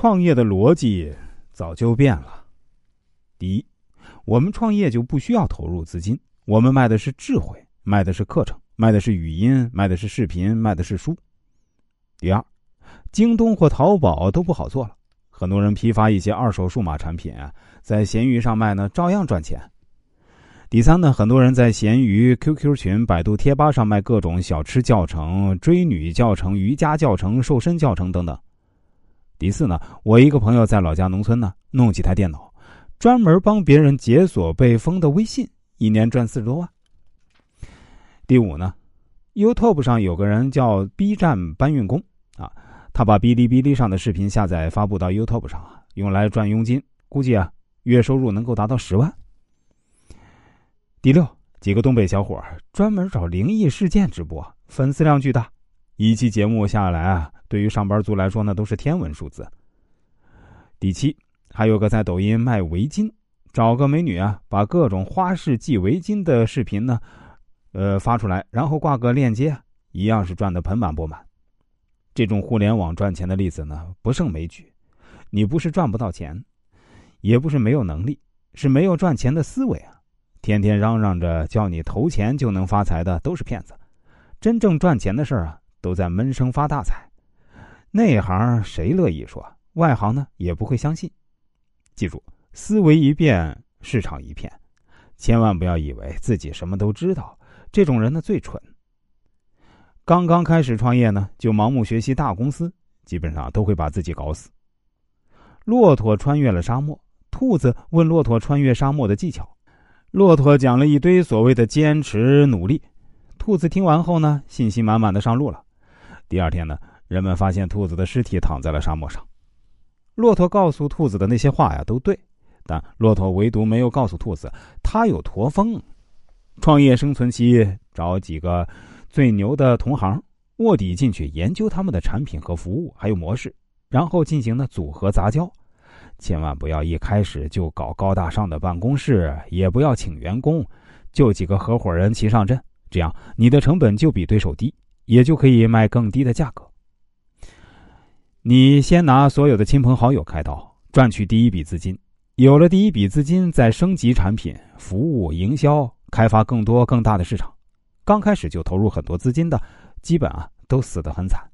创业的逻辑早就变了。第一，我们创业就不需要投入资金，我们卖的是智慧，卖的是课程，卖的是语音，卖的是视频，卖的是书。第二，京东或淘宝都不好做了，很多人批发一些二手数码产品啊，在闲鱼上卖呢，照样赚钱。第三呢，很多人在闲鱼、QQ 群、百度贴吧上卖各种小吃教程、追女教程、瑜伽教程、瘦身教程等等。第四呢，我一个朋友在老家农村呢，弄几台电脑，专门帮别人解锁被封的微信，一年赚四十多万。第五呢，YouTube 上有个人叫 B 站搬运工啊，他把哔哩哔哩上的视频下载发布到 YouTube 上啊，用来赚佣金，估计啊，月收入能够达到十万。第六，几个东北小伙专门找灵异事件直播，粉丝量巨大，一期节目下来啊，对于上班族来说那都是天文数字。第七，还有个在抖音卖围巾，找个美女啊，把各种花式系围巾的视频呢，呃发出来，然后挂个链接，一样是赚的盆满钵满。这种互联网赚钱的例子呢，不胜枚举。你不是赚不到钱，也不是没有能力，是没有赚钱的思维啊。天天嚷嚷着叫你投钱就能发财的都是骗子，真正赚钱的事儿啊，都在闷声发大财。内行谁乐意说，外行呢也不会相信。记住，思维一变，市场一片，千万不要以为自己什么都知道，这种人呢最蠢。刚刚开始创业呢，就盲目学习大公司，基本上都会把自己搞死。骆驼穿越了沙漠，兔子问骆驼穿越沙漠的技巧。骆驼讲了一堆所谓的坚持努力，兔子听完后呢，信心满满的上路了。第二天呢，人们发现兔子的尸体躺在了沙漠上。骆驼告诉兔子的那些话呀，都对，但骆驼唯独没有告诉兔子，他有驼峰。创业生存期，找几个最牛的同行卧底进去研究他们的产品和服务，还有模式，然后进行呢组合杂交。千万不要一开始就搞高大上的办公室，也不要请员工，就几个合伙人齐上阵，这样你的成本就比对手低，也就可以卖更低的价格。你先拿所有的亲朋好友开刀，赚取第一笔资金，有了第一笔资金，再升级产品、服务、营销，开发更多更大的市场。刚开始就投入很多资金的，基本啊都死得很惨。